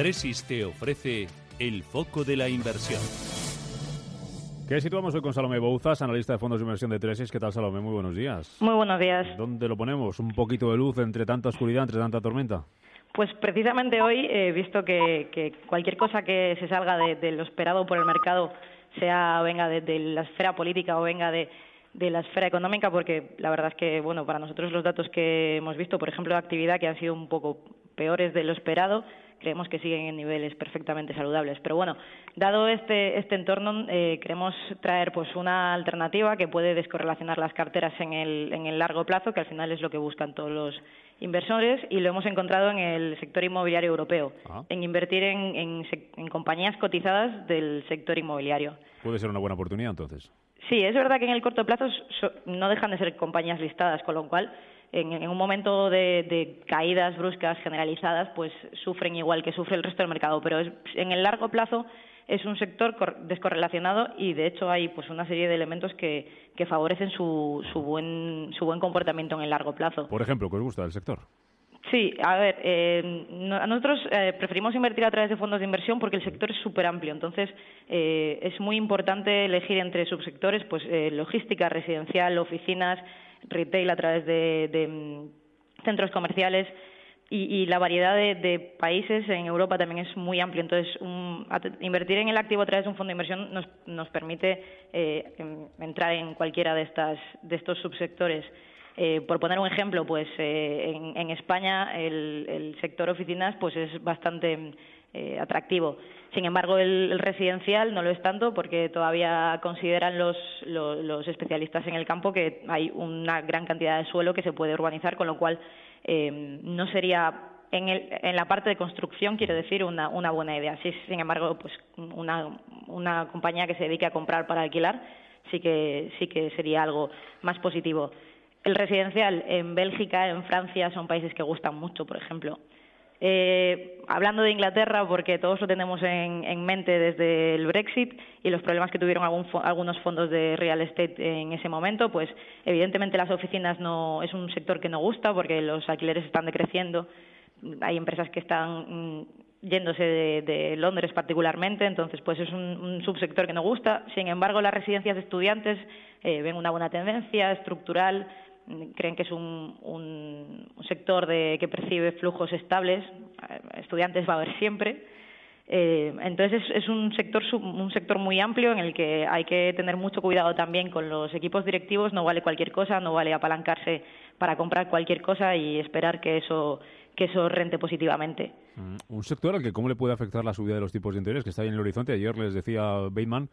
Tresis te ofrece el foco de la inversión. ¿Qué situamos hoy con Salomé Bouzas, analista de fondos de inversión de Tresis? ¿Qué tal, Salomé? Muy buenos días. Muy buenos días. ¿Dónde lo ponemos? ¿Un poquito de luz entre tanta oscuridad, entre tanta tormenta? Pues precisamente hoy he visto que, cualquier cosa que se salga de, lo esperado por el mercado, sea venga de, la esfera política o venga de, la esfera económica, porque la verdad es que, bueno, para nosotros los datos que hemos visto, por ejemplo, de actividad que han sido un poco peores de lo esperado, creemos que siguen en niveles perfectamente saludables. Pero bueno, dado este, este entorno, eh, queremos traer pues una alternativa que puede descorrelacionar las carteras en el, en el largo plazo, que al final es lo que buscan todos los inversores, y lo hemos encontrado en el sector inmobiliario europeo, ah. en invertir en, en, compañías cotizadas del sector inmobiliario. Puede ser una buena oportunidad entonces. Sí, es verdad que en el corto plazo no dejan de ser compañías listadas, con lo cual en, un momento de, caídas bruscas generalizadas, pues sufren igual que sufre el resto del mercado. Pero en el largo plazo es un sector descorrelacionado y de hecho hay pues una serie de elementos que, favorecen su, su, buen, su buen comportamiento en el largo plazo. Por ejemplo, ¿qué os gusta del sector? Sí, a ver, eh, nosotros eh, preferimos invertir a través de fondos de inversión porque el sector es súper amplio. Entonces, eh, es muy importante elegir entre subsectores, pues logística, residencial, oficinas, retail a través de, mm, centros comerciales y, la variedad de, países en Europa también es muy amplia. Entonces, invertir en el activo a través de un fondo de inversión nos, nos permite eh, em, entrar en cualquiera de, estas, de estos subsectores. Eh, por poner un ejemplo, pues eh, en, España el, el, sector oficinas pues es bastante eh, atractivo. Sin embargo, el, residencial no lo es tanto porque todavía consideran los, los, especialistas en el campo que hay una gran cantidad de suelo que se puede urbanizar, con lo cual eh, no sería en, el, en, la parte de construcción, quiero decir, una, una buena idea. Sí, sin embargo, pues una, una compañía que se dedique a comprar para alquilar sí que, sí que sería algo más positivo. El residencial en Bélgica, en Francia, son países que gustan mucho, por ejemplo. Eh, hablando de Inglaterra, porque todos lo tenemos en, mente desde el Brexit y los problemas que tuvieron algunos fondos de real estate en ese momento, pues evidentemente las oficinas no es un sector que no gusta porque los alquileres están decreciendo. Hay empresas que están mm, yéndose de, Londres particularmente, entonces pues es un, subsector que no gusta. Sin embargo, las residencias de estudiantes eh, ven una buena tendencia estructural, creen que es un, un, sector de, que percibe flujos estables, eh, estudiantes va a haber siempre. Eh, entonces es, un sector un sector muy amplio en el que hay que tener mucho cuidado también con los equipos directivos. No vale cualquier cosa, no vale apalancarse para comprar cualquier cosa y esperar que eso que eso rente positivamente. Mm, un sector al que cómo le puede afectar la subida de los tipos de interés que está ahí en el horizonte. Ayer les decía Bateman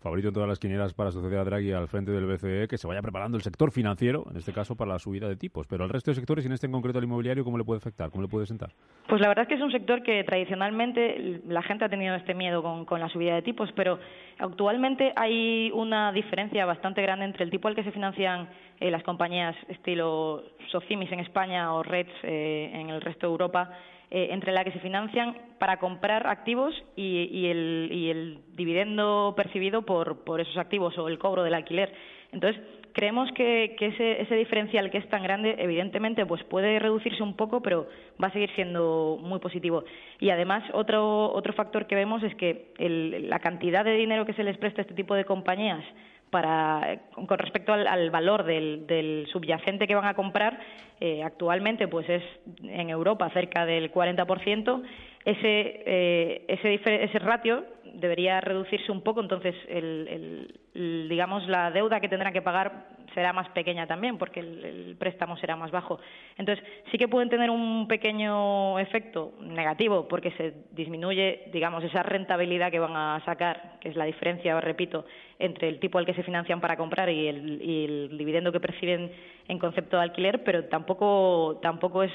favorito en todas las quinielas para asociar a Draghi al frente del BCE, que se vaya preparando el sector financiero, en este caso para la subida de tipos. Pero al resto de sectores, y en este en concreto el inmobiliario, ¿cómo le puede afectar? ¿Cómo le puede sentar? Pues la verdad es que es un sector que tradicionalmente la gente ha tenido este miedo con, la subida de tipos, pero actualmente hay una diferencia bastante grande entre el tipo al que se financian eh, las compañías estilo Socimis en España o Reds eh, en el resto de Europa eh, entre la que se financian para comprar activos y, el, dividendo percibido por, esos activos o el cobro del alquiler. Entonces, creemos que, ese, diferencial que es tan grande, evidentemente, pues puede reducirse un poco, pero va a seguir siendo muy positivo. Y además, otro, otro factor que vemos es que la cantidad de dinero que se les presta a este tipo de compañías para con respecto al, valor del, subyacente que van a comprar eh, actualmente pues es en Europa cerca del 40% ese eh, ese ese ratio debería reducirse un poco entonces el, digamos la deuda que tendrán que pagar será más pequeña también porque el, préstamo será más bajo entonces sí que pueden tener un pequeño efecto negativo porque se disminuye digamos esa rentabilidad que van a sacar que es la diferencia repito entre el tipo al que se financian para comprar y el, dividendo que perciben en concepto de alquiler, pero tampoco, tampoco es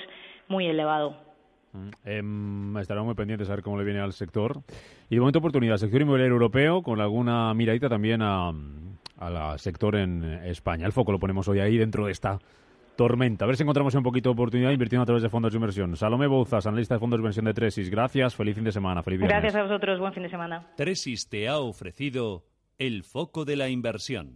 muy elevado. Mm, em, estaremos muy pendientes a ver cómo le viene al sector. Y de momento oportunidad, sector inmobiliario europeo, con alguna miradita también a, al sector en España. El foco lo ponemos hoy ahí dentro de esta tormenta. A ver si encontramos un poquito de oportunidad invirtiendo a través de fondos de inversión. Salomé Bouzas, analista de fondos de inversión de Tresis. Gracias, feliz fin de semana. Feliz Gracias a vosotros, buen fin de semana. Tresis te ha ofrecido el foco de la inversión.